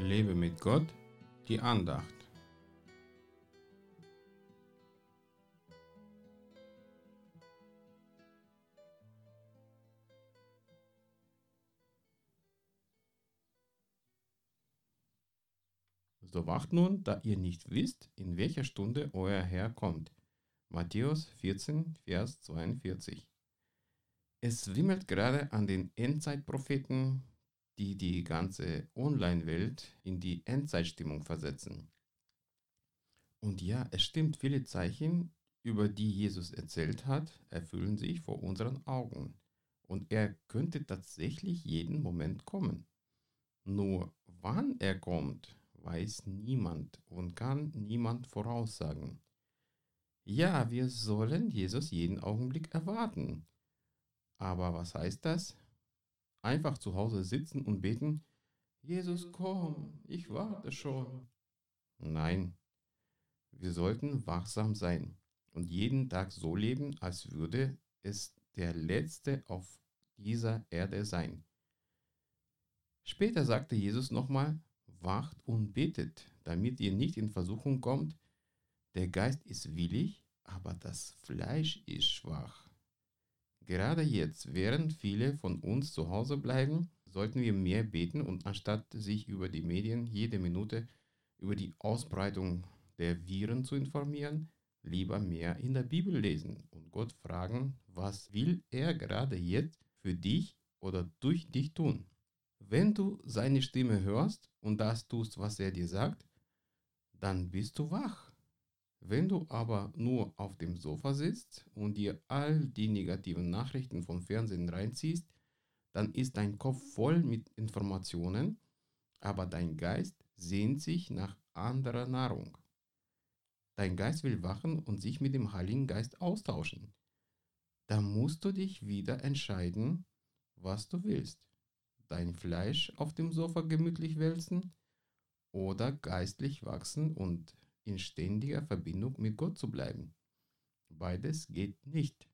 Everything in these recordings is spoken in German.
Lebe mit Gott, die Andacht. So wacht nun, da ihr nicht wisst, in welcher Stunde euer Herr kommt. Matthäus 14, Vers 42. Es wimmelt gerade an den Endzeitpropheten, die die ganze Online-Welt in die Endzeitstimmung versetzen. Und ja, es stimmt, viele Zeichen, über die Jesus erzählt hat, erfüllen sich vor unseren Augen. Und er könnte tatsächlich jeden Moment kommen. Nur wann er kommt, weiß niemand und kann niemand voraussagen. Ja, wir sollen Jesus jeden Augenblick erwarten. Aber was heißt das? Einfach zu Hause sitzen und beten, Jesus komm, ich warte schon. Nein, wir sollten wachsam sein und jeden Tag so leben, als würde es der letzte auf dieser Erde sein. Später sagte Jesus nochmal, wacht und betet, damit ihr nicht in Versuchung kommt. Der Geist ist willig, aber das Fleisch ist schwach. Gerade jetzt, während viele von uns zu Hause bleiben, sollten wir mehr beten und anstatt sich über die Medien jede Minute über die Ausbreitung der Viren zu informieren, lieber mehr in der Bibel lesen und Gott fragen, was will er gerade jetzt für dich oder durch dich tun. Wenn du seine Stimme hörst und das tust, was er dir sagt, dann bist du wach. Wenn du aber nur auf dem Sofa sitzt und dir all die negativen Nachrichten vom Fernsehen reinziehst, dann ist dein Kopf voll mit Informationen, aber dein Geist sehnt sich nach anderer Nahrung. Dein Geist will wachen und sich mit dem Heiligen Geist austauschen. Da musst du dich wieder entscheiden, was du willst dein Fleisch auf dem Sofa gemütlich wälzen oder geistlich wachsen und in ständiger Verbindung mit Gott zu bleiben. Beides geht nicht.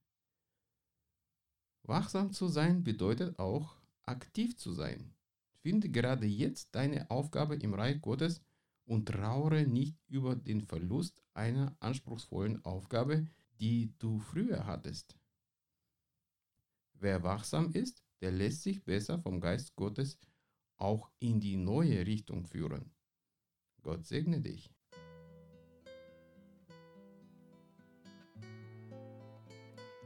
Wachsam zu sein bedeutet auch aktiv zu sein. Finde gerade jetzt deine Aufgabe im Reich Gottes und trauere nicht über den Verlust einer anspruchsvollen Aufgabe, die du früher hattest. Wer wachsam ist, der lässt sich besser vom Geist Gottes auch in die neue Richtung führen. Gott segne dich.